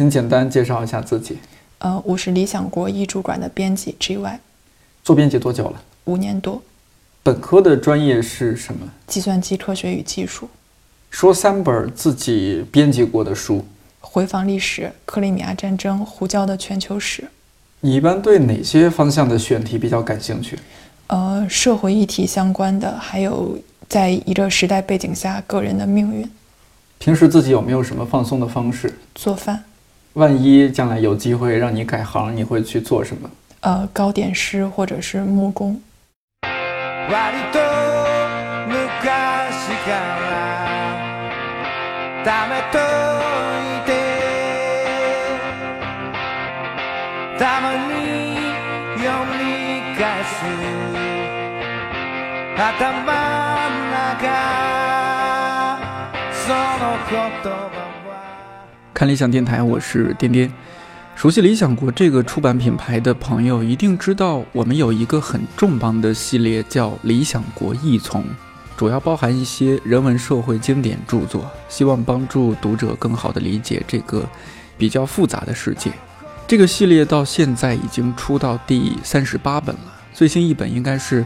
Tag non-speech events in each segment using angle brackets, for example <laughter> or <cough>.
请简单介绍一下自己。呃，我是理想国译著馆的编辑 GY，做编辑多久了？五年多。本科的专业是什么？计算机科学与技术。说三本自己编辑过的书：回访历史、克里米亚战争、胡椒的全球史。你一般对哪些方向的选题比较感兴趣？呃，社会议题相关的，还有在一个时代背景下个人的命运。平时自己有没有什么放松的方式？做饭。万一将来有机会让你改行，你会去做什么？呃，糕点师或者是木工。看理想电台，我是颠颠。熟悉理想国这个出版品牌的朋友，一定知道我们有一个很重磅的系列，叫《理想国译丛》，主要包含一些人文社会经典著作，希望帮助读者更好地理解这个比较复杂的世界。这个系列到现在已经出到第三十八本了，最新一本应该是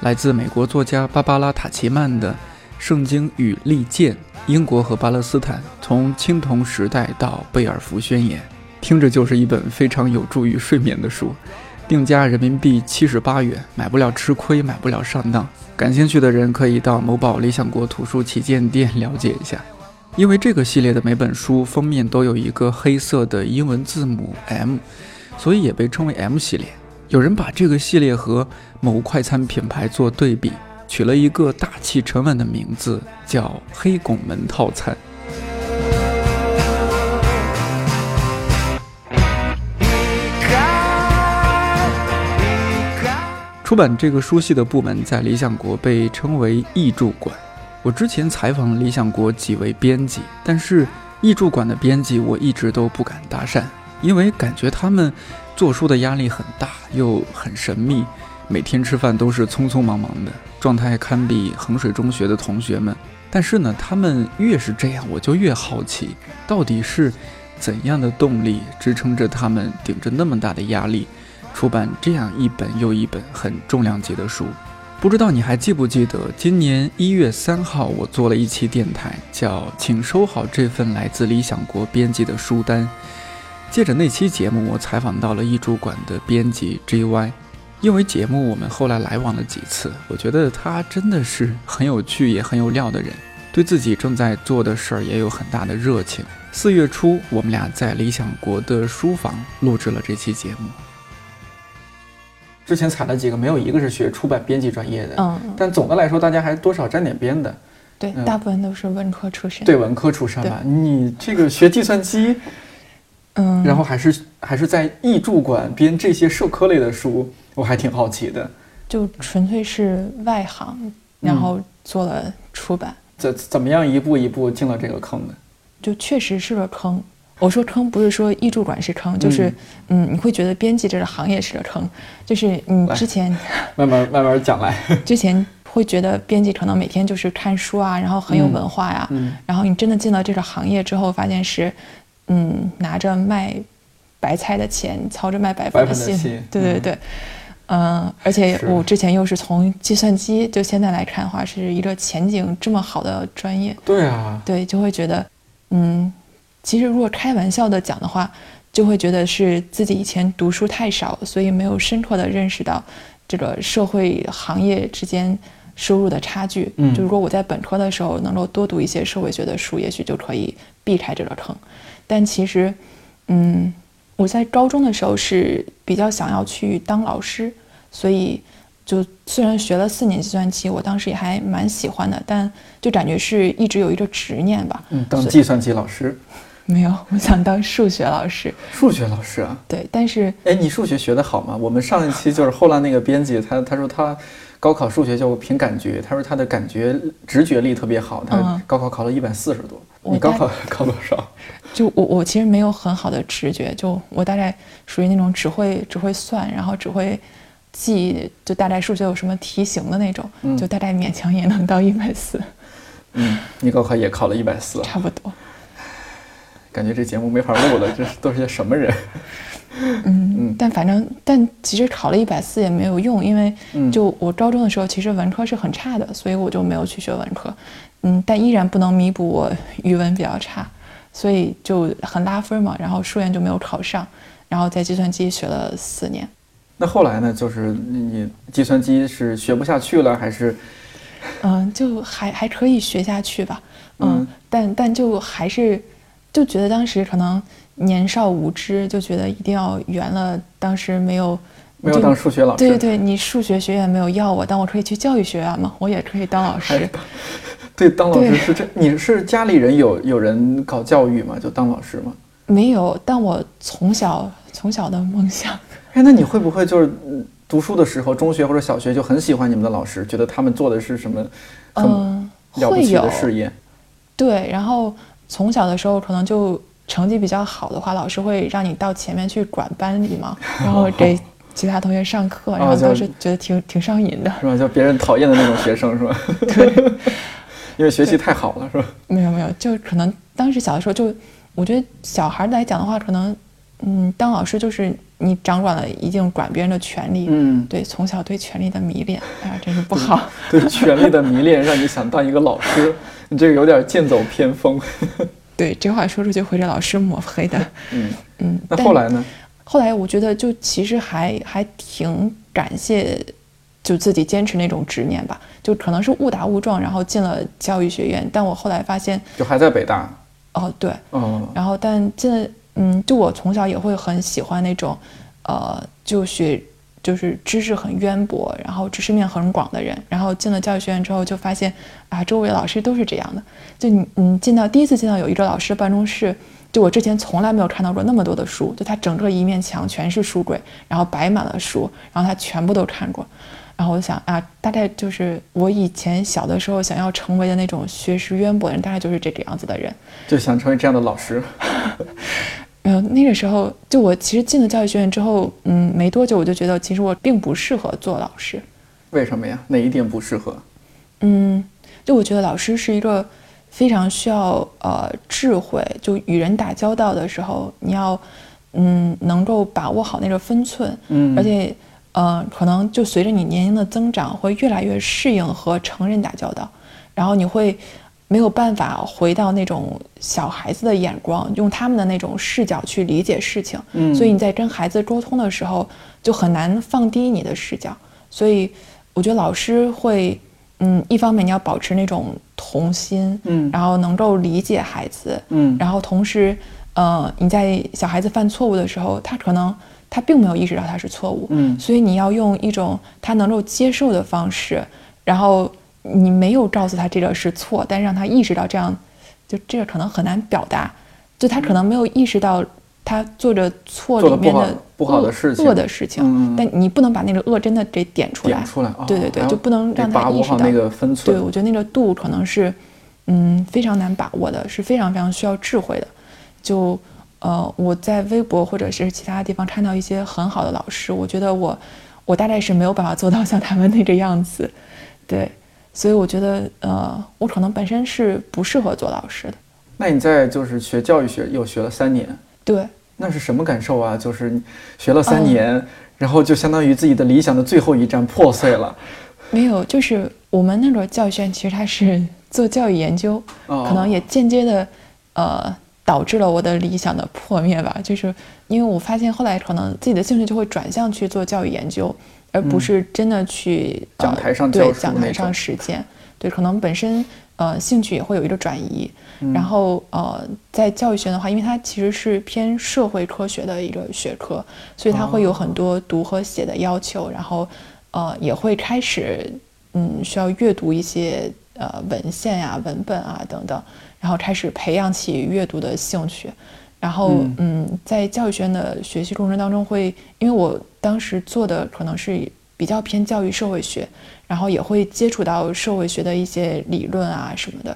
来自美国作家芭芭拉·塔奇曼的《圣经与利剑：英国和巴勒斯坦：从青铜时代到贝尔福宣言》。听着就是一本非常有助于睡眠的书，定价人民币七十八元，买不了吃亏，买不了上当。感兴趣的人可以到某宝理想国图书旗舰店了解一下。因为这个系列的每本书封面都有一个黑色的英文字母 M，所以也被称为 M 系列。有人把这个系列和某快餐品牌做对比，取了一个大气沉稳的名字，叫“黑拱门套餐”。出版这个书系的部门在理想国被称为译著馆。我之前采访了理想国几位编辑，但是译著馆的编辑我一直都不敢搭讪，因为感觉他们做书的压力很大，又很神秘，每天吃饭都是匆匆忙忙的，状态堪比衡水中学的同学们。但是呢，他们越是这样，我就越好奇，到底是怎样的动力支撑着他们顶着那么大的压力？出版这样一本又一本很重量级的书，不知道你还记不记得？今年一月三号，我做了一期电台，叫“请收好这份来自理想国编辑的书单”。借着那期节目，我采访到了译著馆的编辑 J.Y。因为节目，我们后来来往了几次。我觉得他真的是很有趣也很有料的人，对自己正在做的事儿也有很大的热情。四月初，我们俩在理想国的书房录制了这期节目。之前采了几个，没有一个是学出版编辑专业的。嗯，但总的来说，大家还多少沾点边的。对，大部分都是文科出身。对，文科出身吧。你这个学计算机，嗯，然后还是还是在译著馆编这些社科类的书，我还挺好奇的。就纯粹是外行，然后做了出版。怎怎么样一步一步进了这个坑的？就确实是个坑。我说坑不是说译著馆是坑，就是嗯，你会觉得编辑这个行业是个坑，就是你之前慢慢慢慢讲来，<laughs> 之前会觉得编辑可能每天就是看书啊，然后很有文化呀，然后你真的进了这个行业之后，发现是嗯，拿着卖白菜的钱，操着卖白粉的心，对对对，嗯，而且我之前又是从计算机，就现在来看的话，是一个前景这么好的专业，对啊，对，就会觉得嗯。其实，如果开玩笑的讲的话，就会觉得是自己以前读书太少，所以没有深刻的认识到这个社会行业之间收入的差距。嗯，就如果我在本科的时候能够多读一些社会学的书，也许就可以避开这个坑。但其实，嗯，我在高中的时候是比较想要去当老师，所以就虽然学了四年计算机，我当时也还蛮喜欢的，但就感觉是一直有一个执念吧。嗯，当计算机老师。没有，我想当数学老师。数学老师啊？对，但是哎，你数学学得好吗？我们上一期就是后来那个编辑，他他说他高考数学就凭感觉，他说他的感觉直觉力特别好，他高考考了一百四十多。你高考考多少？就我我其实没有很好的直觉，就我大概属于那种只会只会算，然后只会记，就大概数学有什么题型的那种，就大概勉强也能到一百四。嗯，你高考也考了一百四，差不多。感觉这节目没法录了，这都是些什么人？嗯，但反正，但其实考了一百四也没有用，因为嗯就我高中的时候，其实文科是很差的，所以我就没有去学文科。嗯，但依然不能弥补我语文比较差，所以就很拉分嘛。然后数研就没有考上，然后在计算机学了四年。那后来呢？就是你计算机是学不下去了，还是嗯，就还还可以学下去吧。嗯，嗯但但就还是就觉得当时可能年少无知，就觉得一定要圆了。当时没有没有当数学老师？对对对，你数学学院没有要我，但我可以去教育学院嘛，我也可以当老师。对，当老师是这，你是家里人有有人搞教育吗？就当老师吗？没有，但我从小从小的梦想，哎，那你会不会就是嗯读书的时候，中学或者小学就很喜欢你们的老师，觉得他们做的是什么很了不起的事业？对，然后从小的时候可能就成绩比较好的话，老师会让你到前面去管班里嘛，然后 <laughs> 给其他同学上课，然后当时觉得挺挺上瘾的。是吧？就别人讨厌的那种学生是吧？<laughs> 对，<laughs> 因为学习太好了是吧？没有没有，就可能当时小的时候就，我觉得小孩来讲的话，可能嗯，当老师就是你掌管了一定管别人的权利。嗯，对，从小对权力的迷恋，哎呀，真是不好。<laughs> 对权力的迷恋让你想当一个老师，<laughs> 你这个有点剑走偏锋。<laughs> 对，这话说出去会给老师抹黑的。嗯，嗯，那后来呢？后来我觉得就其实还还挺感谢，就自己坚持那种执念吧。就可能是误打误撞，然后进了教育学院，但我后来发现，就还在北大。哦，对，哦，然后但进了，嗯，就我从小也会很喜欢那种，呃，就学就是知识很渊博，然后知识面很广的人。然后进了教育学院之后，就发现啊，周围老师都是这样的。就你你进到第一次进到有一个老师办公室，就我之前从来没有看到过那么多的书，就他整个一面墙全是书柜，然后摆满了书，然后他全部都看过。然后我就想啊，大概就是我以前小的时候想要成为的那种学识渊博的人，大概就是这个样子的人。就想成为这样的老师。<laughs> 没有，那个时候就我其实进了教育学院之后，嗯，没多久我就觉得其实我并不适合做老师。为什么呀？哪一点不适合？嗯，就我觉得老师是一个非常需要呃智慧，就与人打交道的时候，你要嗯能够把握好那个分寸，嗯而且呃可能就随着你年龄的增长，会越来越适应和成人打交道，然后你会没有办法回到那种小孩子的眼光，用他们的那种视角去理解事情，嗯。所以你在跟孩子沟通的时候就很难放低你的视角，所以我觉得老师会。嗯，一方面你要保持那种童心，嗯。然后能够理解孩子，嗯。然后同时，呃，你在小孩子犯错误的时候，他可能他并没有意识到他是错误，嗯。所以你要用一种他能够接受的方式，然后你没有告诉他这个是错，但让他意识到这样，就这个可能很难表达，就他可能没有意识到他做着错里面的不好的恶事情恶的事情，嗯但你不能把那个恶真的给点出来，点出来啊！对对对就不能让他意识到那个分寸。对，我觉得那个度可能是，嗯，非常难把握的，是非常非常需要智慧的。就呃，我在微博或者是其他地方看到一些很好的老师，我觉得我我大概是没有办法做到像他们那个样子，对，所以我觉得呃，我可能本身是不适合做老师的。那你在就是学教育学又学了三年，对，那是什么感受啊？就是你学了三嗯年，然后就相当于自己的理想的最后一站破碎了。没有，就是我们那个教育学院其实它是做教育研究，哦可能也间接的，呃，导致了我的理想的破灭吧。就是因为我发现后来可能自己的兴趣就会转向去做教育研究，而不是真的去、嗯讲台上教书那种讲台上实践。对，可能本身呃兴趣也会有一个转移。嗯然后呃，在教育学的话，因为它其实是偏社会科学的一个学科，所以它会有很多读和写的要求，然后呃也会开始嗯需要阅读一些呃文献呀、文本啊等等，然后开始培养起阅读的兴趣。然后嗯嗯，在教育学院的学习过程当中会，因为我当时做的可能是比较偏教育社会学，然后也会接触到社会学的一些理论啊什么的。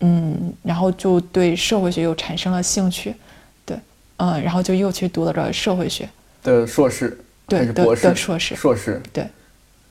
嗯，然后就对社会学又产生了兴趣，对，嗯，然后就又去读了个社会学，的硕士对的还是博士？的硕士硕士对，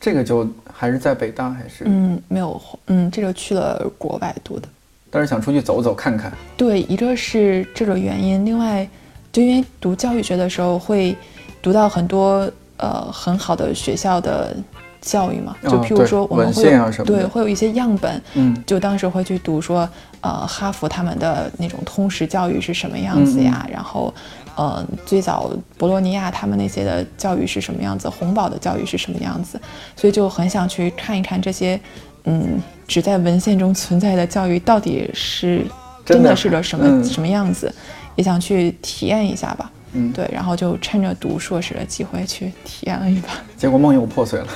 这个就还是在北大还是？嗯，没有，嗯，这个去了国外读的，但是想出去走走看看。对，一个是这个原因，另外就因为读教育学的时候会读到很多呃很好的学校的教育嘛，就譬如说我们会有对会有一些样本，嗯，就当时会去读说呃哈佛他们的那种通识教育是什么样子呀，然后呃最早博洛尼亚他们那些的教育是什么样子，洪堡的教育是什么样子，所以就很想去看一看这些。嗯，只在文献中存在的教育到底是真的是个什么什么样子，也想去体验一下吧。嗯，对，然后就趁着读硕士的机会去体验了一把。结果梦又破碎了，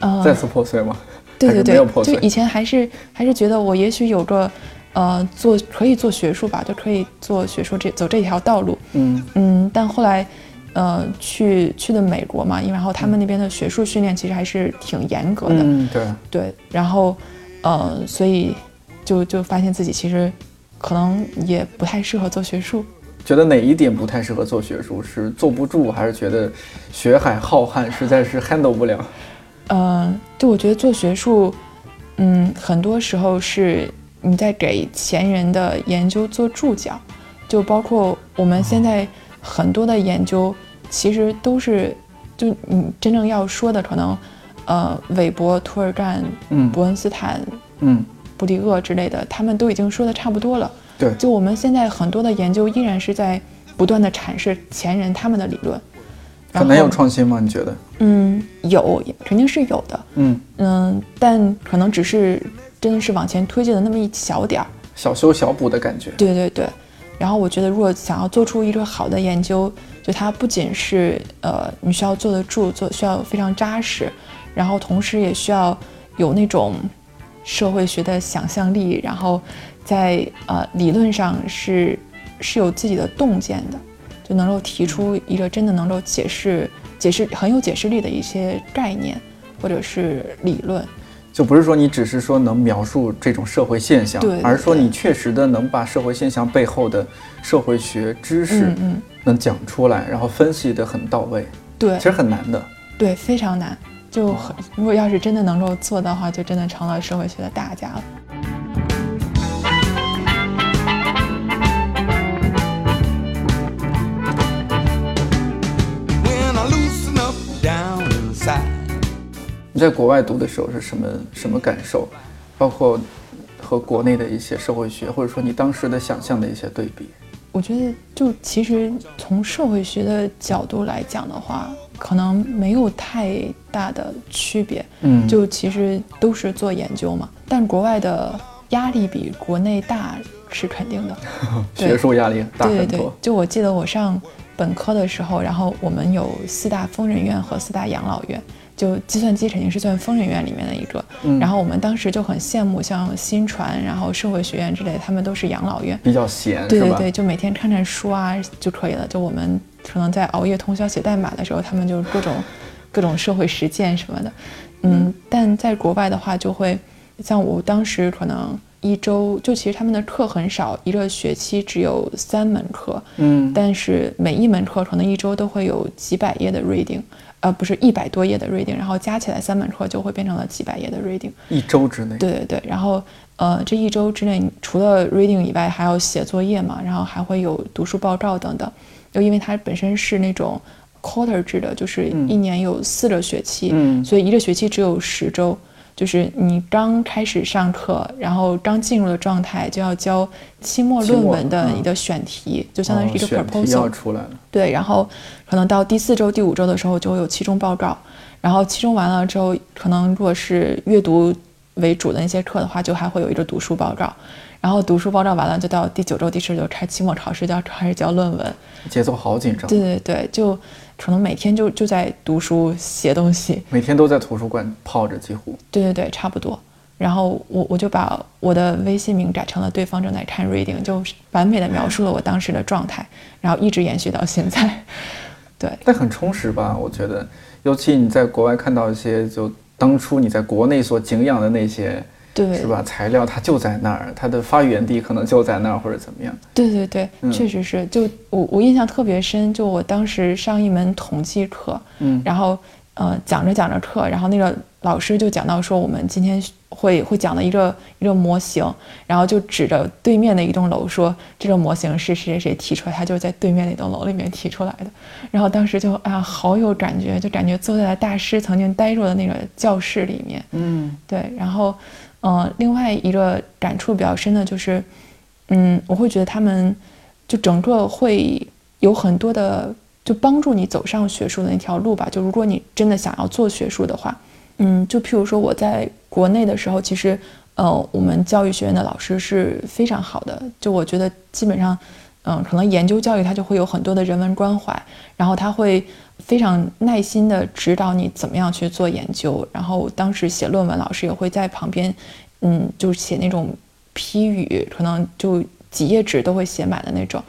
呃，再次破碎吗？对对对，就以前还是还是觉得我也许有个呃做可以做学术吧，就可以做学术这走这条道路。嗯嗯，但后来。呃，去去的美国嘛，因为然后他们那边的学术训练其实还是挺严格的，嗯，对对，然后呃，所以就就发现自己其实可能也不太适合做学术。觉得哪一点不太适合做学术？是坐不住，还是觉得学海浩瀚，实在是 handle 不了？呃，就我觉得做学术，嗯，很多时候是你在给前人的研究做注脚，就包括我们现在很多的研究。其实都是，就你真正要说的，可能，呃，韦伯、图尔干、嗯，伯恩斯坦、嗯，布迪厄之类的，他们都已经说的差不多了。对，就我们现在很多的研究依然是在不断的阐释前人他们的理论。很难有创新吗？你觉得？嗯，有，肯定是有的。嗯嗯，但可能只是真的是往前推进了那么一小点儿，小修小补的感觉。对对对。然后我觉得，如果想要做出一个好的研究，就它不仅是呃你需要坐得住，做需要非常扎实，然后同时也需要有那种社会学的想象力，然后在呃理论上是是有自己的洞见的，就能够提出一个真的能够解释解释很有解释力的一些概念或者是理论。就不是说你只是说能描述这种社会现象，而是说你确实的能把社会现象背后的社会学知识，嗯，能讲出来，然后分析的很到位。对，其实很难的。对，非常难。就很，如果要是真的能够做的话，就真的成了社会学的大家了。在国外读的时候是什么什么感受？包括和国内的一些社会学，或者说你当时的想象的一些对比。我觉得，就其实从社会学的角度来讲的话，可能没有太大的区别。嗯，就其实都是做研究嘛。但国外的压力比国内大是肯定的，<laughs> 学术压力大很多。对对对，就我记得我上本科的时候，然后我们有四大疯人院和四大养老院。就计算机肯定是算疯人院里面的一个，然后我们当时就很羡慕像新传，然后社会学院之类，他们都是养老院，比较闲，对对对，就每天看看书啊就可以了。就我们可能在熬夜通宵写代码的时候，他们就各种各种社会实践什么的，嗯，但在国外的话，就会像我当时可能一周就其实他们的课很少，一个学期只有三门课，嗯，但是每一门课可能一周都会有几百页的 reading。呃，不是一百多页的 reading，然后加起来三门课就会变成了几百页的 reading。一周之内。对对对，然后呃，这一周之内除了 reading 以外，还要写作业嘛，然后还会有读书报告等等。又因为它本身是那种 quarter 制的，就是一年有四个学期，所以一个学期只有十周。就是你刚开始上课，然后刚进入的状态，就要交期末论文的一个选题，就相当于是一个 proposal 出来了。对，然后可能到第四周、第五周的时候就会有期中报告，然后期中完了之后，可能如果是阅读为主的那些课的话，就还会有一个读书报告，然后读书报告完了，就到第九周、第十周开期末考试，就要开始交论文。节奏好紧张。对对对，就。可能每天就就在读书写东西，每天都在图书馆泡着，几乎。对对对，差不多。然后我我就把我的微信名改成了“对方正在看 reading”，就完美的描述了我当时的状态，然后一直延续到现在。<laughs> 对，但很充实吧？我觉得，尤其你在国外看到一些，就当初你在国内所敬仰的那些。对，是吧？材料它就在那儿，它的发源地可能就在那儿，或者怎么样？对对对，确实是。就我我印象特别深，就我当时上一门统计课，嗯，然后呃讲着讲着课，然后那个老师就讲到说，我们今天会会讲的一个一个模型，然后就指着对面的一栋楼说，这个模型是谁谁谁提出来，他就是在对面那栋楼里面提出来的。然后当时就啊，好有感觉，就感觉坐在了大师曾经待过的那个教室里面。嗯，对。然后，嗯，另外一个感触比较深的就是，嗯，我会觉得他们就整个会有很多的，就帮助你走上学术的那条路吧。就如果你真的想要做学术的话。嗯，就譬如说我在国内的时候，其实，呃，我们教育学院的老师是非常好的。就我觉得基本上，嗯，可能研究教育它就会有很多的人文关怀，然后他会非常耐心的指导你怎么样去做研究。然后当时写论文，老师也会在旁边，嗯，就写那种批语，可能就几页纸都会写满的那种。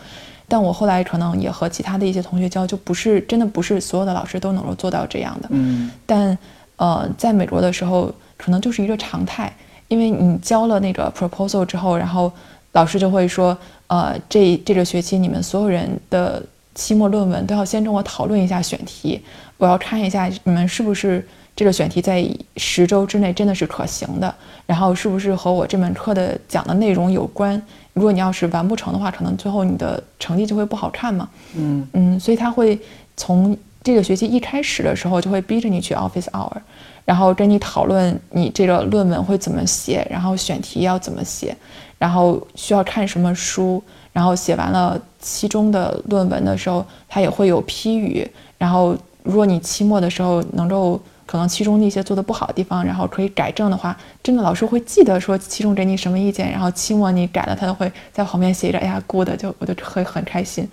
但我后来可能也和其他的一些同学交，就不是真的不是所有的老师都能够做到这样的。嗯，但。呃，在美国的时候，可能就是一个常态，因为你交了那个 proposal 之后，然后老师就会说，呃，这这个学期你们所有人的期末论文都要先跟我讨论一下选题，我要看一下你们是不是这个选题在十周之内真的是可行的，然后是不是和我这门课的讲的内容有关。如果你要是完不成的话，可能最后你的成绩就会不好看嘛。嗯嗯，所以他会从。这个学期一开始的时候，就会逼着你去 office hour，然后跟你讨论你这个论文会怎么写，然后选题要怎么写，然后需要看什么书，然后写完了期中的论文的时候，他也会有批语。然后如果你期末的时候能够可能期中那些做的不好的地方，然后可以改正的话，真的老师会记得说期中给你什么意见，然后期末你改了，他都会在旁边写着“哎呀，good”，就我就会很开心。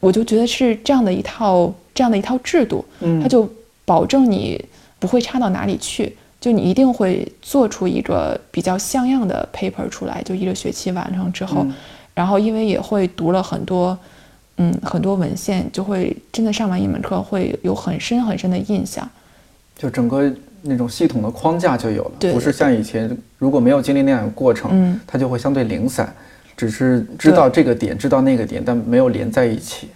我就觉得是这样的一套。这样的一套制度，嗯，它就保证你不会差到哪里去，就你一定会做出一个比较像样的 paper 出来，就一个学期完成之后，然后因为也会读了很多，嗯，很多文献，就会真的上完一门课会有很深很深的印象，就整个那种系统的框架就有了，不是像以前如果没有经历那样的过程，嗯，它就会相对零散，只是知道这个点，知道那个点，但没有连在一起。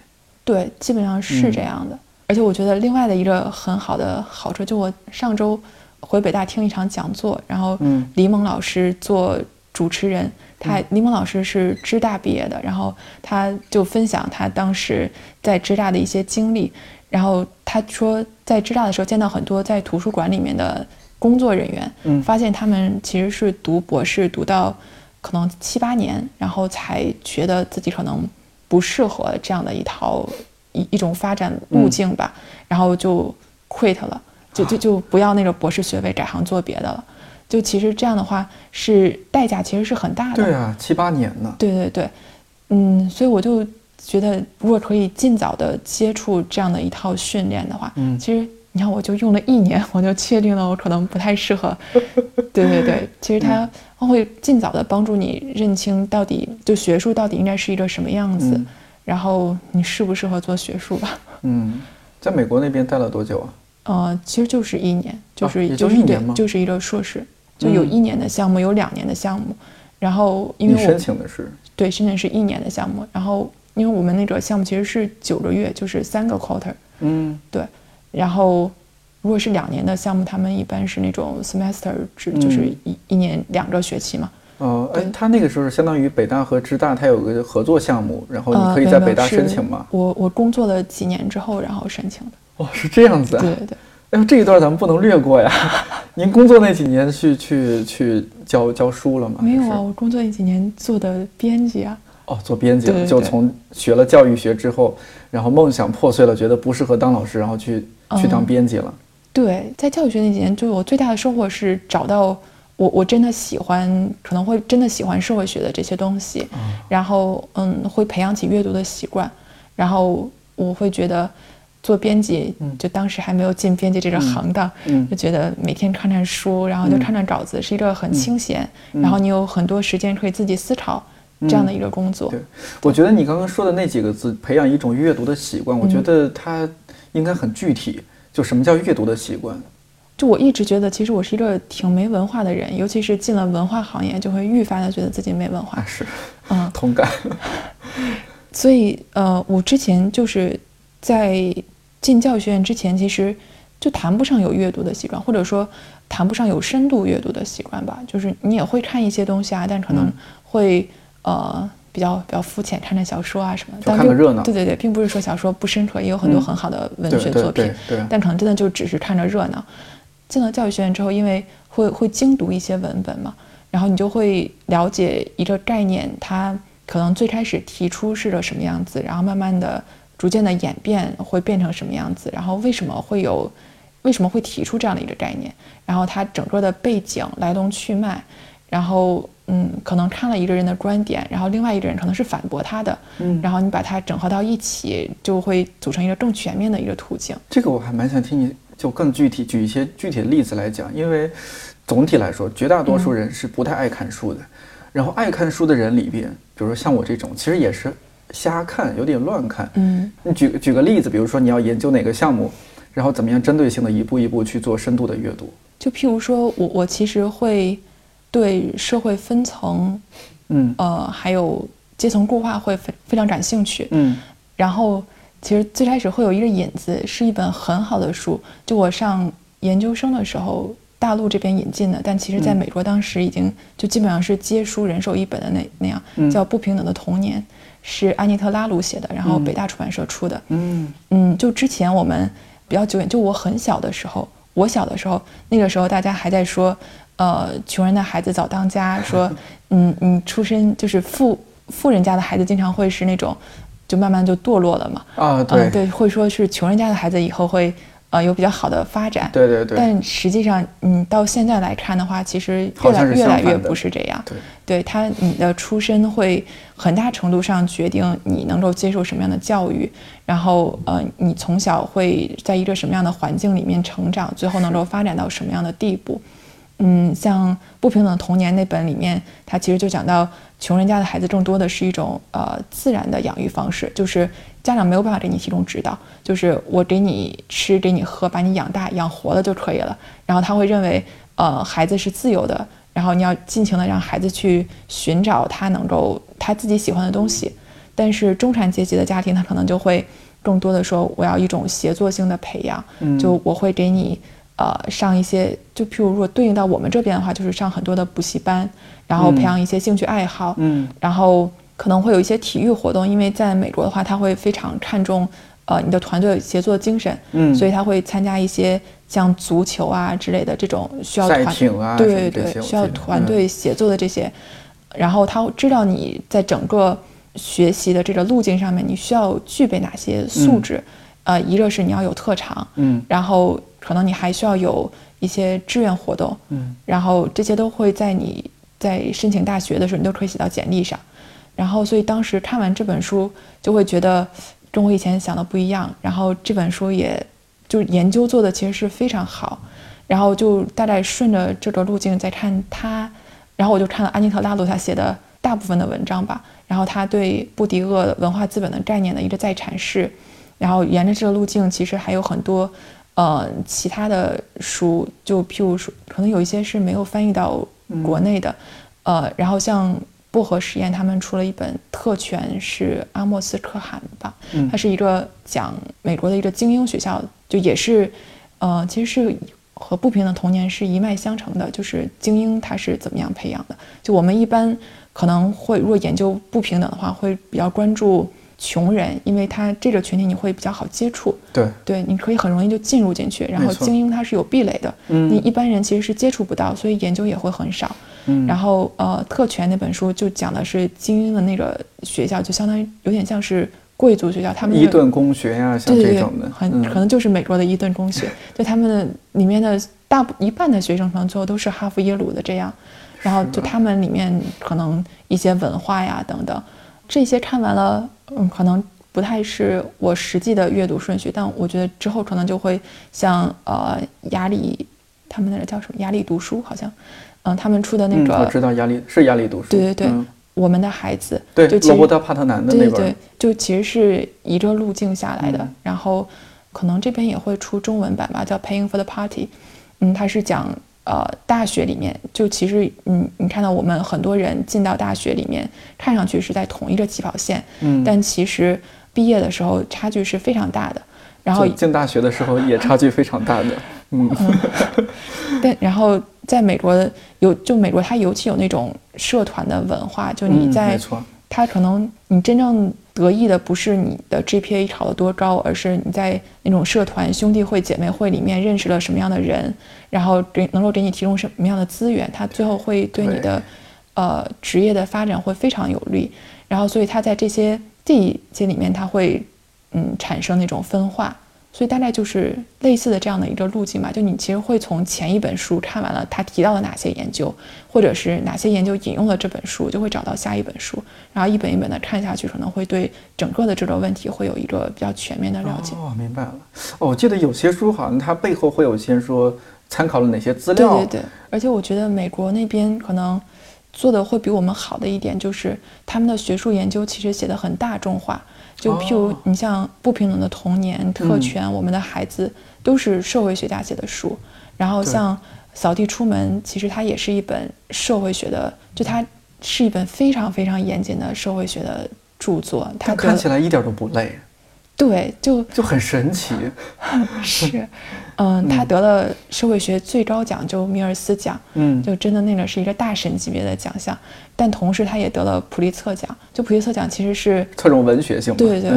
对，基本上是这样的。而且我觉得另外的一个很好的好处，就我上周回北大听一场讲座，然后李猛老师做主持人。他柠檬老师是芝大毕业的，然后他就分享他当时在芝大的一些经历。然后他说，在芝大的时候见到很多在图书馆里面的工作人员，发现他们其实是读博士读到可能七八年，然后才觉得自己可能。不适合这样的一套一一种发展路径吧，然后就 quit 了，就就就不要那个博士学位，改行做别的了。就其实这样的话是代价，其实是很大的。对啊，七八年呢。对对对，嗯，所以我就觉得，如果可以尽早的接触这样的一套训练的话，嗯，其实你看，我就用了一年，我就确定了我可能不太适合。对对对，<laughs> 其实它。会尽早的帮助你认清到底就学术到底应该是一个什么样子，然后你适不适合做学术吧？嗯，在美国那边待了多久啊？呃，其实就是一年，就是就是一年吗？就是一个硕士，就有一年的项目，有两年的项目。然后因为我申请的是对申请是一年的项目，然后因为我们那个项目其实是九个月，就是三个 quarter。嗯，对，然后。如果是两年的项目，他们一般是那种 semester 制，就是一一年两个学期嘛。哦，哎，他那个时候是相当于北大和芝大，他有个合作项目，然后你可以在北大申请吗？我我工作了几年之后，然后申请的。哦，是这样子。对对对。哎呦，这一段咱们不能略过呀。<laughs> 您工作那几年去去去教教书了吗？没有啊，我工作那几年做的编辑啊。哦，做编辑，就从学了教育学之后，然后梦想破碎了，觉得不适合当老师，然后去去当编辑了。对，在教育学那几年，就我最大的收获是找到我我真的喜欢，可能会真的喜欢社会学的这些东西，然后嗯，会培养起阅读的习惯，然后我会觉得做编辑，就当时还没有进编辑这个行当，就觉得每天看看书，然后就看看稿子，是一个很清闲，然后你有很多时间可以自己思考这样的一个工作。对，我觉得你刚刚说的那几个字，培养一种阅读的习惯，我觉得它应该很具体。就什么叫阅读的习惯？就我一直觉得，其实我是一个挺没文化的人，尤其是进了文化行业，就会愈发的觉得自己没文化。是，嗯，同感。<laughs> 所以，呃，我之前就是在进教育学院之前，其实就谈不上有阅读的习惯，或者说谈不上有深度阅读的习惯吧。就是你也会看一些东西啊，但可能会呃比较比较肤浅，看看小说啊什么。看个热闹。对对对，并不是说小说不深刻，也有很多很好的文学作品。对对。但可能真的就只是看着热闹。进了教育学院之后，因为会会精读一些文本嘛，然后你就会了解一个概念，它可能最开始提出是个什么样子，然后慢慢的、逐渐的演变会变成什么样子，然后为什么会有，为什么会提出这样的一个概念，然后它整个的背景、来龙去脉，然后嗯，可能看了一个人的观点，然后另外一个人可能是反驳他的，嗯，然后你把它整合到一起，就会组成一个更全面的一个途径。这个我还蛮想听你。就更具体举一些具体的例子来讲，因为总体来说，绝大多数人是不太爱看书的。然后爱看书的人里边，比如说像我这种，其实也是瞎看，有点乱看。嗯，你举举个例子，比如说你要研究哪个项目，然后怎么样针对性的一步一步去做深度的阅读。就譬如说，我我其实会对社会分层，嗯，呃，还有阶层固化会非非常感兴趣。嗯，然后。其实最开始会有一个引子，是一本很好的书，就我上研究生的时候，大陆这边引进的，但其实在美国当时已经就基本上是接书人手一本的那那样，叫《不平等的童年》，是安妮特拉鲁写的，然后北大出版社出的。嗯嗯，就之前我们比较久远，就我很小的时候，我小的时候，那个时候大家还在说，呃，穷人的孩子早当家，说，<laughs> 嗯你，出身就是富富人家的孩子经常会是那种。就慢慢就堕落了嘛啊，对对，会说是穷人家的孩子以后会呃有比较好的发展，对对对。但实际上，你，到现在来看的话，其实越来越来越不是这样。对，对他，你的出身会很大程度上决定你能够接受什么样的教育，然后呃，你从小会在一个什么样的环境里面成长，最后能够发展到什么样的地步。嗯，像《不平等的童年》那本里面，它其实就讲到，穷人家的孩子更多的是一种呃自然的养育方式，就是家长没有办法给你提供指导，就是我给你吃，给你喝，把你养大养活了就可以了。然后他会认为，呃，孩子是自由的，然后你要尽情的让孩子去寻找他能够他自己喜欢的东西。但是中产阶级的家庭，他可能就会更多的说，我要一种协作性的培养，就我会给你。呃，上一些，就譬如如果对应到我们这边的话，就是上很多的补习班，然后培养一些兴趣爱好，嗯，然后可能会有一些体育活动，因为在美国的话，他会非常看重呃你的团队协作精神，嗯，所以他会参加一些像足球啊之类的这种需要团对对对需要团队协作的这些，然后他知道你在整个学习的这个路径上面，你需要具备哪些素质，呃，一个是你要有特长，嗯，然后。可能你还需要有一些志愿活动，嗯，然后这些都会在你在申请大学的时候，你都可以写到简历上。然后，所以当时看完这本书，就会觉得跟我以前想的不一样。然后这本书也就研究做的其实是非常好。然后就大概顺着这个路径再看他，然后我就看了安妮特拉鲁他写的大部分的文章吧。然后他对布迪厄文化资本的概念的一个再阐释。然后沿着这个路径，其实还有很多。呃，其他的书，就譬如说，可能有一些是没有翻译到国内的，呃，然后像薄荷实验，他们出了一本《特权》，是阿莫斯·可汗吧，它是一个讲美国的一个精英学校，就也是，呃，其实是和不平等童年是一脉相承的，就是精英他是怎么样培养的。就我们一般可能会，如果研究不平等的话，会比较关注。穷人，因为他这个群体你会比较好接触，对对，你可以很容易就进入进去。然后精英他是有壁垒的，你一般人其实是接触不到，所以研究也会很少。嗯，然后呃，特权那本书就讲的是精英的那个学校，就相当于有点像是贵族学校，他们伊顿公学呀，像这种的，很可能就是美国的伊顿公学，<laughs> 就他们的里面的大一半的学生可能最后都是哈佛耶鲁的这样，然后就他们里面可能一些文化呀等等。这些看完了，嗯，可能不太是我实际的阅读顺序，但我觉得之后可能就会像呃压力，他们那个叫什么压力读书，好像，嗯，他们出的那个，我知道压力是压力读书，对对对，我们的孩子，对，罗伯特帕特南的那本，对对，就其实是一个路径下来的，然后可能这边也会出中文版吧，叫 Paying for the Party，嗯，他是讲。呃，大学里面就其实，嗯，你看到我们很多人进到大学里面，看上去是在同一个起跑线，嗯，但其实毕业的时候差距是非常大的。然后进大学的时候也差距非常大的，嗯，<laughs> 但然后在美国有就美国它尤其有那种社团的文化，就你在没错，它可能你真正得意的不是你的 GPA 考得多高，而是你在那种社团兄弟会姐妹会里面认识了什么样的人，然后给能够给你提供什么样的资源，它最后会对你的呃职业的发展会非常有利。然后所以它在这些这一些里面，它会嗯产生那种分化。所以大概就是类似的这样的一个路径吧，就你其实会从前一本书看完了他提到了哪些研究，或者是哪些研究引用了这本书，就会找到下一本书，然后一本一本的看下去，可能会对整个的这个问题会有一个比较全面的了解。哦，明白了。哦，我记得有些书好像它背后会有一些说参考了哪些资料。对对对，而且我觉得美国那边可能做的会比我们好的一点，就是他们的学术研究其实写的很大众化。就譬如你像不平等的童年、特权，我们的孩子都是社会学家写的书。然后像扫地出门，其实它也是一本社会学的，就它是一本非常非常严谨的社会学的著作。它看起来一点都不累。对，就就很神奇。<laughs> 是，嗯，他得了社会学最高奖，就米尔斯奖。嗯，就真的那个是一个大神级别的奖项。但同时，他也得了普利策奖。就普利策奖其实是侧重文学性。对对。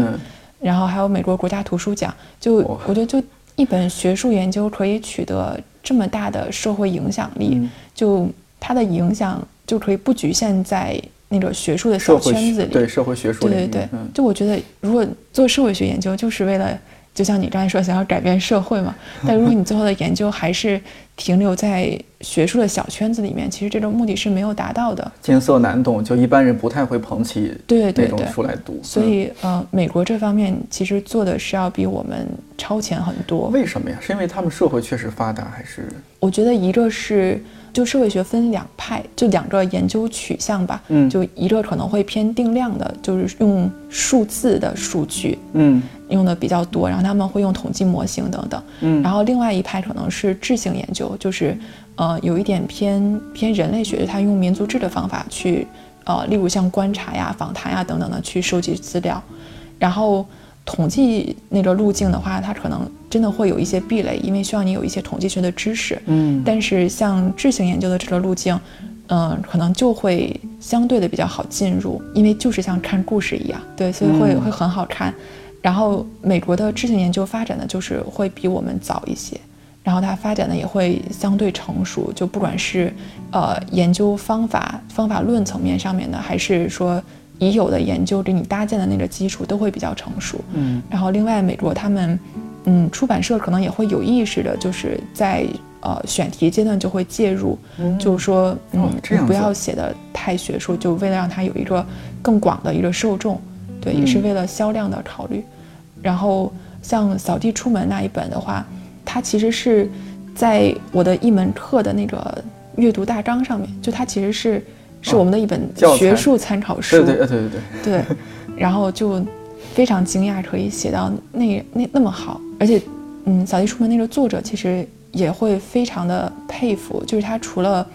然后还有美国国家图书奖。就我觉得，就一本学术研究可以取得这么大的社会影响力，就它的影响就可以不局限在。那种学术的小圈子里，对社会学术，对对对，就我觉得，如果做社会学研究，就是为了，就像你刚才说，想要改变社会嘛。<laughs> 但如果你最后的研究还是停留在学术的小圈子里面，其实这种目的是没有达到的。艰涩难懂，就一般人不太会捧起对对对书来读。所以，呃，美国这方面其实做的是要比我们超前很多。为什么呀？是因为他们社会确实发达，还是？我觉得一个是。就社会学分两派，就两个研究取向吧。嗯，就一个可能会偏定量的，就是用数字的数据，嗯，用的比较多，然后他们会用统计模型等等。嗯，然后另外一派可能是质性研究，就是呃有一点偏偏人类学，他用民族志的方法去，呃，例如像观察呀、访谈呀等等的去收集资料，然后。统计那个路径的话，它可能真的会有一些壁垒，因为需要你有一些统计学的知识。嗯，但是像质性研究的这个路径，嗯，可能就会相对的比较好进入，因为就是像看故事一样，对，所以会会很好看。然后美国的质性研究发展的就是会比我们早一些，然后它发展的也会相对成熟，就不管是呃研究方法、方法论层面上面的，还是说。已有的研究给你搭建的那个基础都会比较成熟，嗯，然后另外美国他们，嗯，出版社可能也会有意识的，就是在呃选题阶段就会介入，就是说，嗯，不要写的太学术，就为了让它有一个更广的一个受众，对，也是为了销量的考虑。然后像扫地出门那一本的话，它其实是在我的一门课的那个阅读大纲上面，就它其实是。是我们的一本学术参考书，对对对对对。<laughs> 对，然后就非常惊讶，可以写到那那那么好，而且，嗯，扫地出门那个作者其实也会非常的佩服，就是他除了，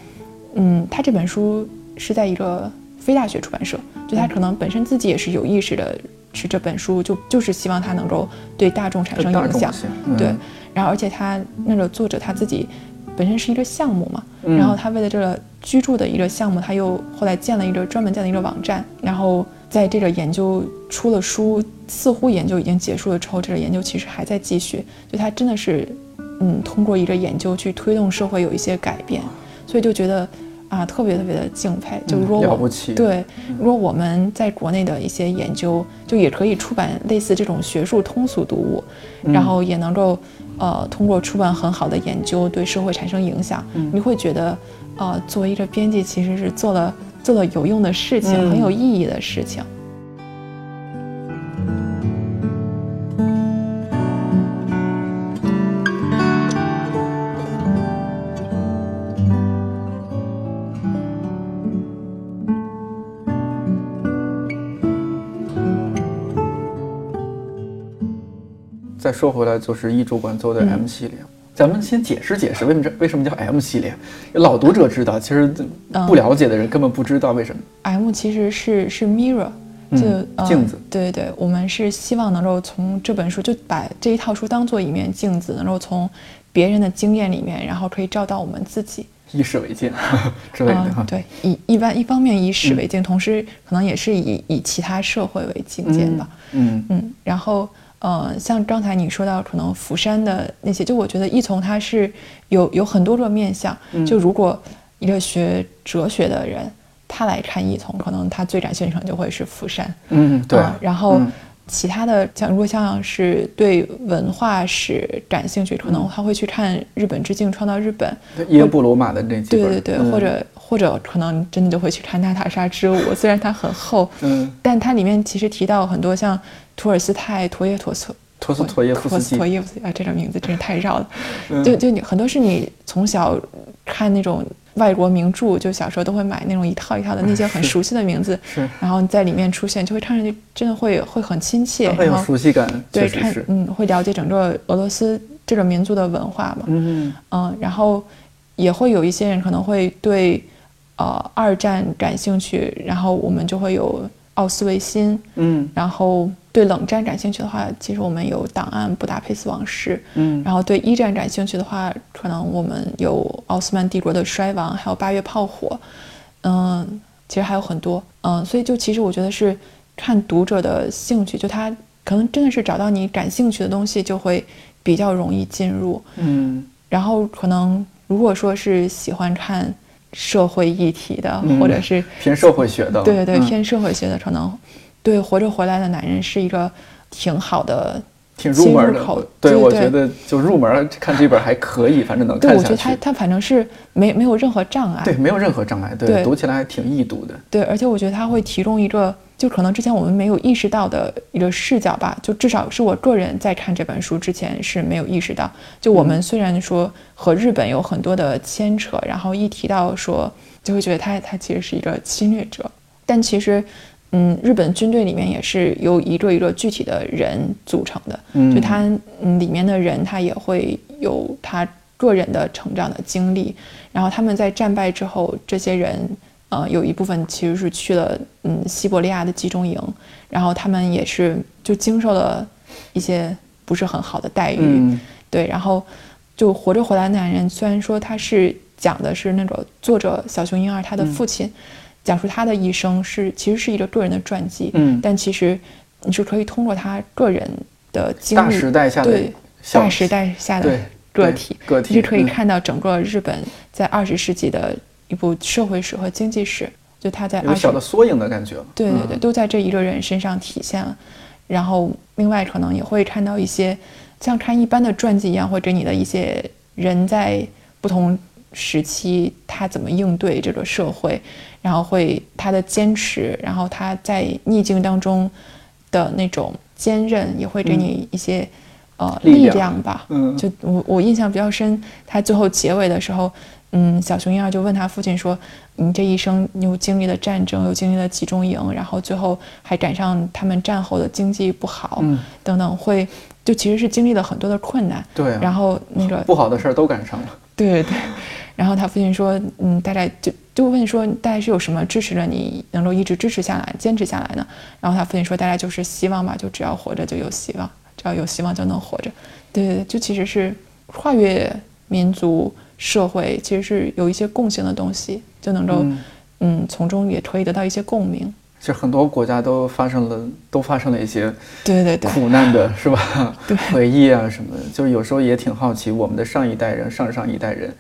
嗯，他这本书是在一个非大学出版社，就他可能本身自己也是有意识的，是这本书就就是希望他能够对大众产生影响，对，然后而且他那个作者他自己。本身是一个项目嘛，然后他为了这个居住的一个项目，他又后来建了一个专门建了一个网站，然后在这个研究出了书，似乎研究已经结束了之后，这个研究其实还在继续。就他真的是，嗯，通过一个研究去推动社会有一些改变，所以就觉得啊，特别特别的敬佩。就是说我对，如果我们在国内的一些研究，就也可以出版类似这种学术通俗读物，然后也能够。呃，通过出版很好的研究对社会产生影响，你会觉得，呃，作为一个编辑，其实是做了做了有用的事情，很有意义的事情。说回来，就是易主管做的 M 系列，咱们先解释解释，为什么这为什么叫 M 系列？老读者知道，其实不了解的人根本不知道为什么。M 其实是是 mirror，就镜子，对对，我们是希望能够从这本书就把这一套书当做一面镜子，能够从别人的经验里面，然后可以照到我们自己，以史为镜之类的哈。对，以一般一方面以史为镜，同时可能也是以以其他社会为镜鉴吧。嗯嗯，然后呃，像刚才你说到可能釜山的那些，就我觉得一从它是有有很多个面相，就如果一个学哲学的人。他来看一从，可能他最感兴趣的就会是釜山。嗯，对。然后其他的像如果像是对文化史感兴趣，可能他会去看《日本之境创造日本》。耶布罗马的那几本。对对对，或者或者可能真的就会去看《娜塔莎之舞》，虽然它很厚，嗯，但它里面其实提到很多像托尔斯泰、陀耶陀斯托斯托耶夫斯基托耶夫斯啊，这种名字真是太绕了。就就你很多是你从小看那种。外国名著，就小时候都会买那种一套一套的那些很熟悉的名字，是，然后在里面出现，就会看上去真的会会很亲切，很有熟悉感，对，看嗯，会了解整个俄罗斯这个民族的文化嘛，嗯嗯，然后也会有一些人可能会对呃二战感兴趣，然后我们就会有奥斯维辛，嗯，然后。对冷战感兴趣的话，其实我们有档案《布达佩斯往事》。嗯，然后对一战感兴趣的话，可能我们有奥斯曼帝国的衰亡，还有八月炮火。嗯，其实还有很多。嗯，所以就其实我觉得是看读者的兴趣，就他可能真的是找到你感兴趣的东西，就会比较容易进入。嗯，然后可能如果说是喜欢看社会议题的，或者是偏社会学的，对对对，偏社会学的可能。对，活着回来的男人是一个挺好的、挺入门的。对，我觉得就入门看这本还可以，反正能看下去。对，我觉得他他反正是没没有任何障碍。对，没有任何障碍。对，读起来还挺易读的。对，而且我觉得他会提供一个，就可能之前我们没有意识到的一个视角吧。就至少是我个人在看这本书之前是没有意识到。就我们虽然说和日本有很多的牵扯，然后一提到说，就会觉得他他其实是一个侵略者，但其实。嗯，日本军队里面也是由一个一个具体的人组成的，就他嗯里面的人他也会有他个人的成长的经历，然后他们在战败之后，这些人呃有一部分其实是去了嗯西伯利亚的集中营，然后他们也是就经受了一些不是很好的待遇，对，然后就活着回来的男人，虽然说他是讲的是那个作者小熊婴儿他的父亲。讲述他的一生是其实是一个个人的传记，嗯，但其实你是可以通过他个人的经历，大时代下的对大时代下的个体，个体是可以看到整个日本在二十世纪的一部社会史和经济史，就他在有小的缩影的感觉，对对对，都在这一个人身上体现了。然后另外可能也会看到一些像看一般的传记一样，会给你的一些人在不同。时期他怎么应对这个社会，然后会他的坚持，然后他在逆境当中的那种坚韧，也会给你一些呃力量吧。嗯，就我我印象比较深，他最后结尾的时候，嗯，小熊婴儿就问他父亲说：“你这一生又经历了战争，又经历了集中营，然后最后还赶上他们战后的经济不好，等等，会就其实是经历了很多的困难。对，然后那个不好的事儿都赶上了。对对。”然后他父亲说：“嗯，大概就就问说，大概是有什么支持着你能够一直支持下来、坚持下来呢？”然后他父亲说：“大概就是希望吧，就只要活着就有希望，只要有希望就能活着。”对对对，就其实是跨越民族、社会，其实是有一些共性的东西，就能够嗯从中也可以得到一些共鸣。其实很多国家都发生了，都发生了一些对对对苦难的是吧？<laughs> 对回忆啊什么的，就有时候也挺好奇，我们的上一代人、上上一代人。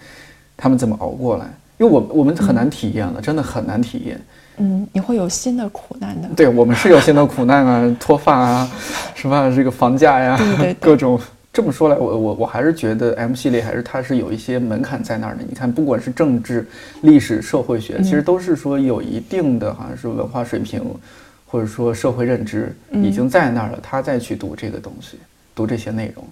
他们怎么熬过来？因为我我们很难体验了，真的很难体验。嗯，你会有新的苦难的。对我们是有新的苦难啊，脱发啊，什么？这个房价呀，各种。这么说来，我我我还是觉得 M 系列还是它是有一些门槛在那儿的。你看，不管是政治、历史、社会学，其实都是说有一定的好像是文化水平，或者说社会认知已经在那儿了，他再去读这个东西，读这些内容。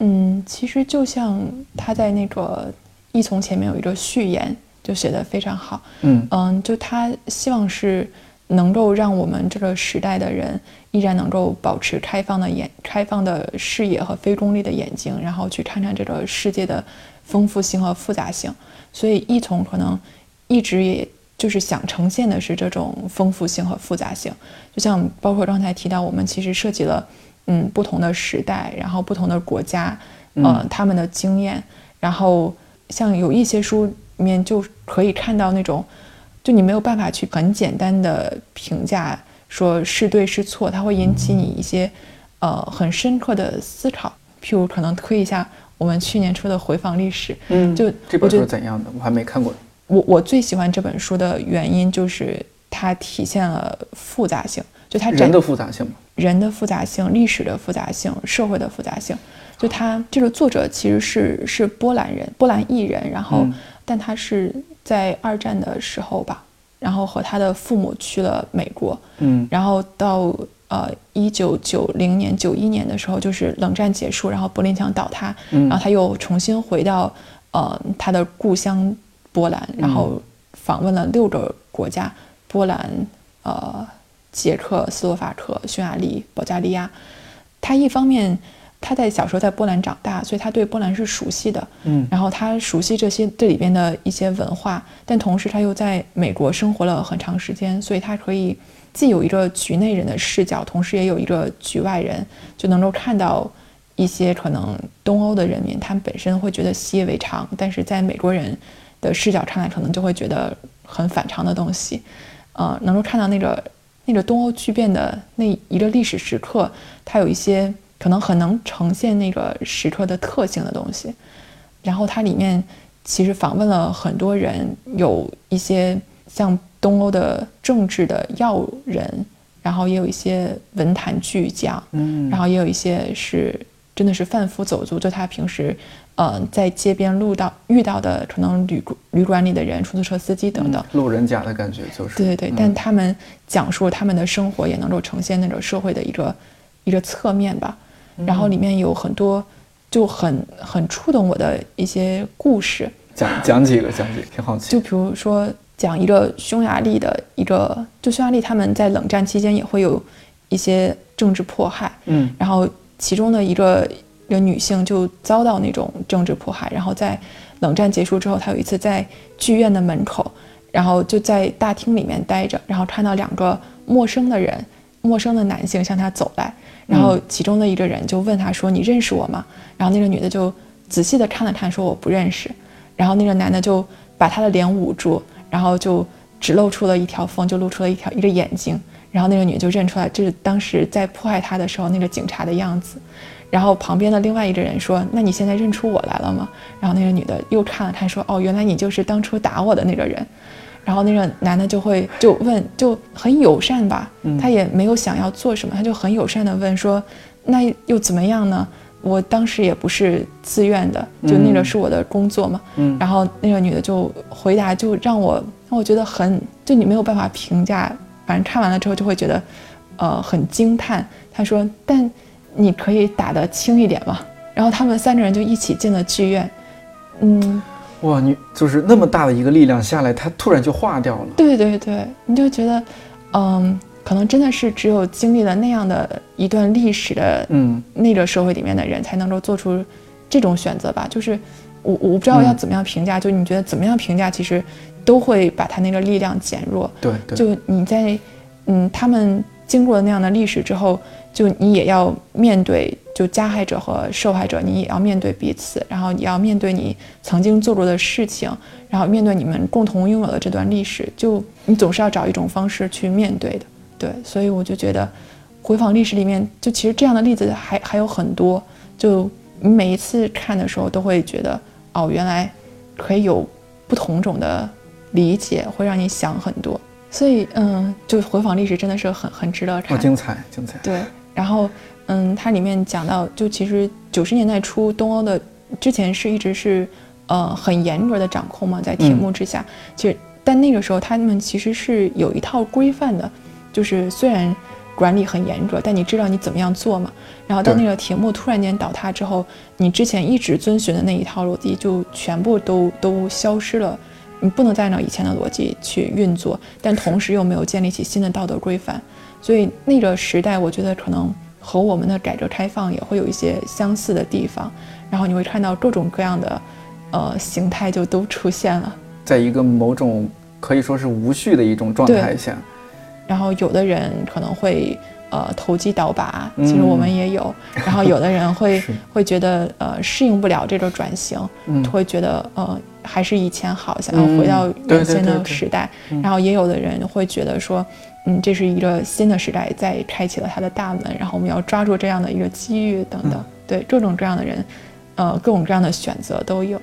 嗯，其实就像他在那个。一从前面有一个序言，就写的非常好。嗯嗯，就他希望是能够让我们这个时代的人依然能够保持开放的眼、开放的视野和非功利的眼睛，然后去看看这个世界的丰富性和复杂性。所以一从可能一直也就是想呈现的是这种丰富性和复杂性。就像包括刚才提到，我们其实涉及了嗯不同的时代，然后不同的国家，呃他们的经验，然后像有一些书里面就可以看到那种，就你没有办法去很简单的评价说是对是错，它会引起你一些呃很深刻的思考。譬如可能推一下我们去年出的《回访历史》，嗯，就这本书是怎样的？我还没看过。我我最喜欢这本书的原因就是它体现了复杂性，就它人的复杂性吗，人的复杂性、历史的复杂性、社会的复杂性。就他这个作者其实是是波兰人，波兰裔人，然后但他是在二战的时候吧，然后和他的父母去了美国，嗯，然后到。呃，一九九零年、九一年的时候，就是冷战结束，然后柏林墙倒塌，然后他又重新回到呃他的故乡波兰，然后访问了六个国家：波兰、呃捷克、斯洛伐克、匈牙利、保加利亚。他一方面他在小时候在波兰长大，所以他对波兰是熟悉的，嗯，然后他熟悉这些这里边的一些文化，但同时他又在美国生活了很长时间，所以他可以。既有一个局内人的视角，同时也有一个局外人，就能够看到一些可能东欧的人民，他们本身会觉得习以为常，但是在美国人的视角看来，可能就会觉得很反常的东西。呃，能够看到那个那个东欧巨变的那一个历史时刻，它有一些可能很能呈现那个时刻的特性的东西。然后它里面其实访问了很多人，有一些像。东欧的政治的要人，然后也有一些文坛巨匠，嗯，然后也有一些是真的是贩夫走卒，就他平时，呃，在街边路到遇到的可能旅旅馆里的人、出租车司机等等，路人甲的感觉就是，对对对，但他们讲述他们的生活，也能够呈现那种社会的一个一个侧面吧。然后里面有很多就很很触动我的一些故事，讲讲几个，讲几个，挺好奇。就比如说。讲一个匈牙利的一个，就匈牙利他们在冷战期间也会有一些政治迫害，嗯，然后其中的一个一个女性就遭到那种政治迫害，然后在冷战结束之后，她有一次在剧院的门口，然后就在大厅里面待着，然后看到两个陌生的人，陌生的男性向她走来，然后其中的一个人就问他说：“你认识我吗？”然后那个女的就仔细的看了看，说：“我不认识。”然后那个男的就把她的脸捂住。然后就只露出了一条缝，就露出了一条一个眼睛。然后那个女就认出来，就是当时在迫害她的时候那个警察的样子。然后旁边的另外一个人说：“那你现在认出我来了吗？”然后那个女的又看了看，说：“哦，原来你就是当初打我的那个人。”然后那个男的就会就问，就很友善吧，他也没有想要做什么，他就很友善的问说：“那又怎么样呢？”我当时也不是自愿的，就那个是我的工作嘛。嗯，然后那个女的就回答，就让我让我觉得很，就你没有办法评价。反正看完了之后就会觉得，呃，很惊叹。他说：“但你可以打得轻一点嘛。”然后他们三个人就一起进了剧院。嗯，哇，你就是那么大的一个力量下来，它突然就化掉了。对对对，你就觉得，嗯。可能真的是只有经历了那样的一段历史的，嗯，那个社会里面的人才能够做出这种选择吧。就是我我不知道要怎么样评价，就你觉得怎么样评价，其实都会把他那个力量减弱。对对。就你在嗯，他们经过了那样的历史之后，就你也要面对，就加害者和受害者，你也要面对彼此，然后你要面对你曾经做过的事情，然后面对你们共同拥有的这段历史，就你总是要找一种方式去面对的。对，所以我就觉得，回访历史里面，就其实这样的例子还还有很多。就你每一次看的时候，都会觉得，哦，原来可以有不同种的理解，会让你想很多。所以，嗯，就回访历史真的是很很值得看。精彩，精彩。对，然后，嗯，它里面讲到，就其实九十年代初，东欧的之前是一直是，呃，很严格的掌控嘛，在铁幕之下。其实，但那个时候他们其实是有一套规范的。就是虽然管理很严格，但你知道你怎么样做嘛？然后当那个铁幕突然间倒塌之后，你之前一直遵循的那一套逻辑就全部都都消失了。你不能再按照以前的逻辑去运作，但同时又没有建立起新的道德规范。所以那个时代，我觉得可能和我们的改革开放也会有一些相似的地方。然后你会看到各种各样的呃形态就都出现了，在一个某种。可以说是无序的一种状态下，然后有的人可能会呃投机倒把，其实我们也有，<laughs> 然后有的人会会觉得呃适应不了这个转型，会觉得呃还是以前好，想要回到原先的时代，然后也有的人会觉得说。嗯，这是一个新的时代在开启了它的大门，然后我们要抓住这样的一个机遇等等，对各种各样的人，呃，各种各样的选择都有。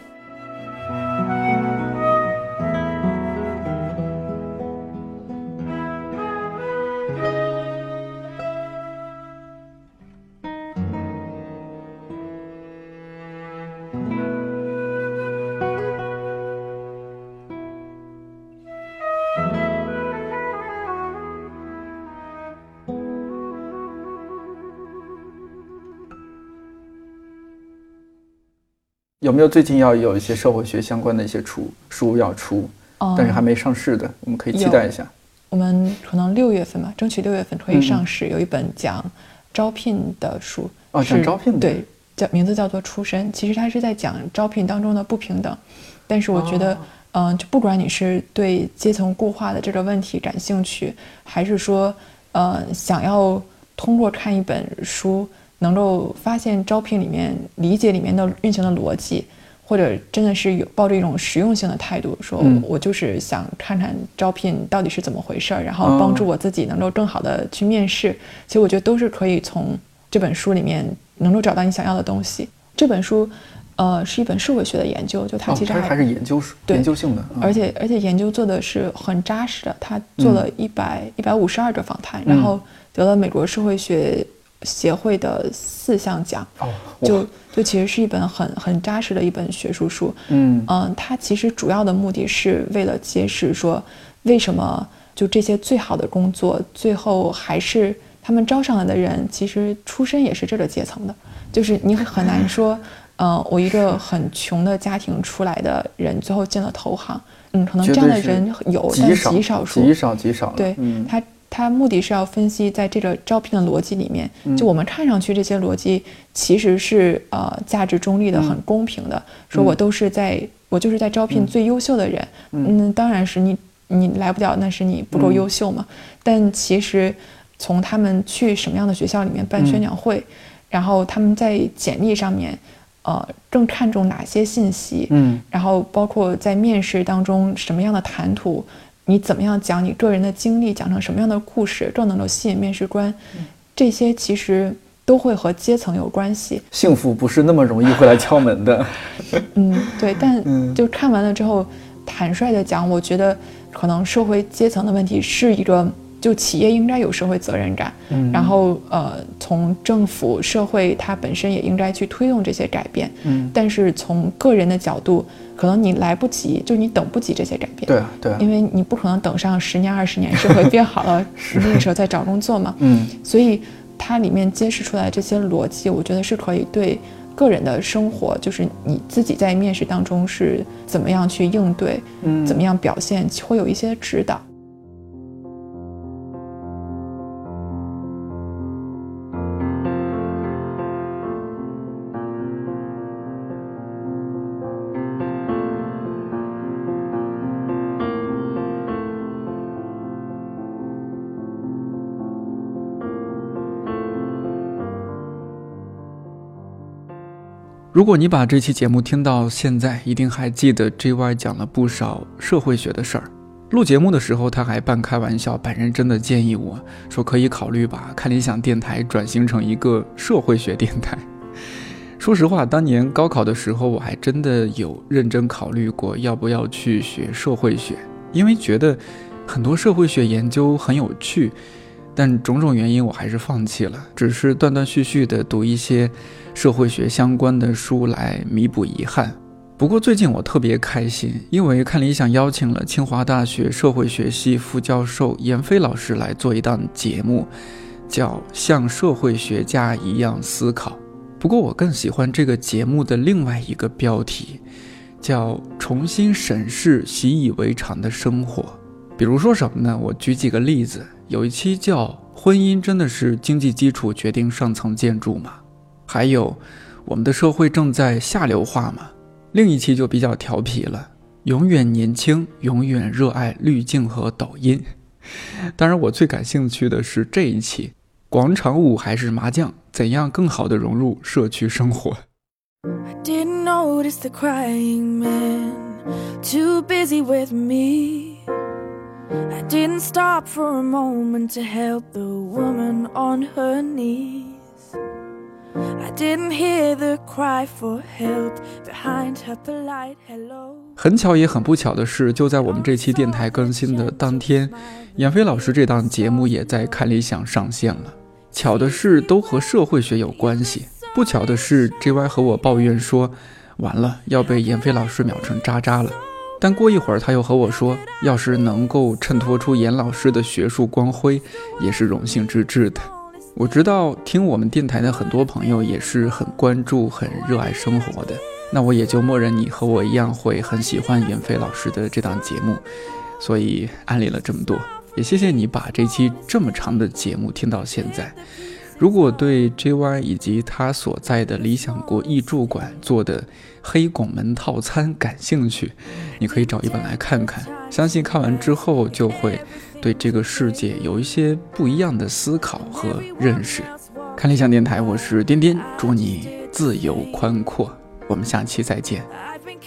有没有最近要有一些社会学相关的一些出书要出，但是还没上市的，我们可以期待一下。我们可能六月份吧，争取六月份可以上市。有一本讲招聘的书，哦，讲招聘的，对，叫名字叫做《出身》。其实它是在讲招聘当中的不平等。但是我觉得，嗯，就不管你是对阶层固化的这个问题感兴趣，还是说，呃，想要通过看一本书。能够发现招聘里面理解里面的运行的逻辑，或者真的是有抱着一种实用性的态度，说我就是想看看招聘到底是怎么回事儿，然后帮助我自己能够更好的去面试。其实我觉得都是可以从这本书里面能够找到你想要的东西。这本书，呃，是一本社会学的研究，就它其实还是研究研究性的，而且而且研究做的是很扎实的。他做了一百一百五十二个访谈，然后得了美国社会学。协会的四项奖，就就其实是一本很很扎实的一本学术书。嗯嗯，它其实主要的目的是为了揭示说，为什么就这些最好的工作，最后还是他们招上来的人，其实出身也是这个阶层的。就是你很难说，嗯，<laughs> 我一个很穷的家庭出来的人，最后进了投行，嗯，可能这样的人有，但极少数，极少极少。对，他。它目的是要分析，在这个招聘的逻辑里面，就我们看上去这些逻辑其实是呃价值中立的、很公平的。说我都是在，我就是在招聘最优秀的人。嗯，当然是你你来不了，那是你不够优秀嘛。但其实从他们去什么样的学校里面办宣讲会，然后他们在简历上面，呃，更看重哪些信息？嗯，然后包括在面试当中什么样的谈吐。你怎么样讲你个人的经历，讲成什么样的故事，更能够吸引面试官？这些其实都会和阶层有关系。幸福不是那么容易会来敲门的。<laughs> 嗯，对。但就看完了之后，坦率的讲，我觉得可能社会阶层的问题是一个。就企业应该有社会责任感，嗯，然后呃，从政府、社会它本身也应该去推动这些改变，嗯，但是从个人的角度，可能你来不及，就你等不及这些改变，对对，因为你不可能等上十年、二十年，社会变好了，那个时候再找工作嘛，<laughs> 嗯，所以它里面揭示出来这些逻辑，我觉得是可以对个人的生活，就是你自己在面试当中是怎么样去应对，嗯，怎么样表现，会有一些指导。如果你把这期节目听到现在，一定还记得 JY 讲了不少社会学的事儿。录节目的时候，他还半开玩笑、半认真的建议我说，可以考虑把看理想电台转型成一个社会学电台。<laughs> 说实话，当年高考的时候，我还真的有认真考虑过要不要去学社会学，因为觉得很多社会学研究很有趣。但种种原因，我还是放弃了，只是断断续续的读一些社会学相关的书来弥补遗憾。不过最近我特别开心，因为看理想邀请了清华大学社会学系副教授闫飞老师来做一档节目，叫《像社会学家一样思考》。不过我更喜欢这个节目的另外一个标题，叫《重新审视习以为常的生活》。比如说什么呢？我举几个例子。有一期叫《婚姻真的是经济基础决定上层建筑吗》，还有我们的社会正在下流化吗？另一期就比较调皮了，永远年轻，永远热爱滤镜和抖音。当然，我最感兴趣的是这一期：广场舞还是麻将？怎样更好的融入社区生活？I didn't notice the crying man too busy with me？I didn't stop for a moment to help the woman on her knees. I didn't hear the cry for help behind her polite hello. 很巧也很不巧的是，就在我们这期电台更新的当天，闫飞老师这档节目也在看理想上线了。巧的是，都和社会学有关系；不巧的是，JY 和我抱怨说，完了要被闫飞老师秒成渣渣了。但过一会儿，他又和我说，要是能够衬托出严老师的学术光辉，也是荣幸之至的。我知道听我们电台的很多朋友也是很关注、很热爱生活的，那我也就默认你和我一样会很喜欢严飞老师的这档节目，所以安利了这么多，也谢谢你把这期这么长的节目听到现在。如果对 JY 以及他所在的理想国艺术馆做的黑拱门套餐感兴趣，你可以找一本来看看，相信看完之后就会。对这个世界有一些不一样的思考和认识。看理想电台，我是颠颠，祝你自由宽阔。我们下期再见。I've been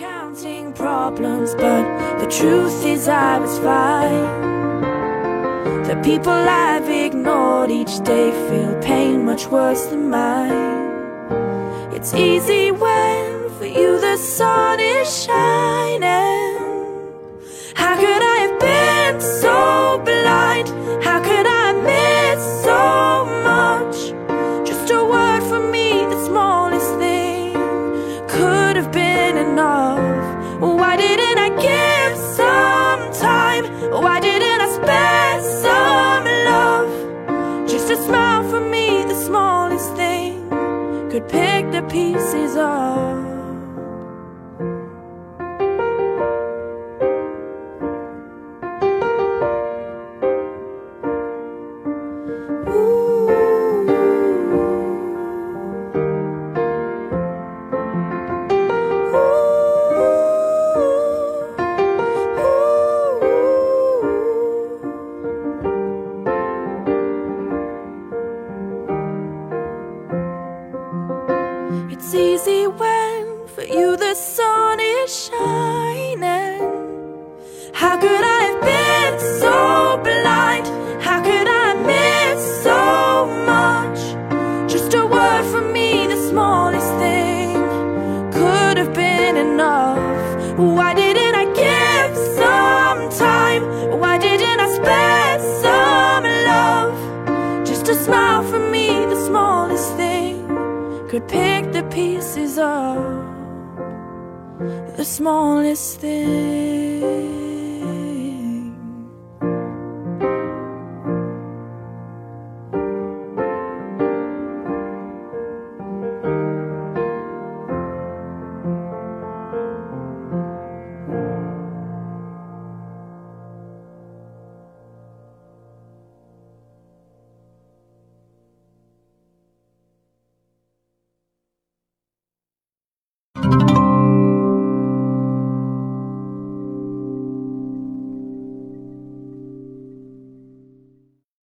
ignored each day Feel pain much worse than mine It's easy when for you the sun is shining How could I have been so blind? could pick the pieces up.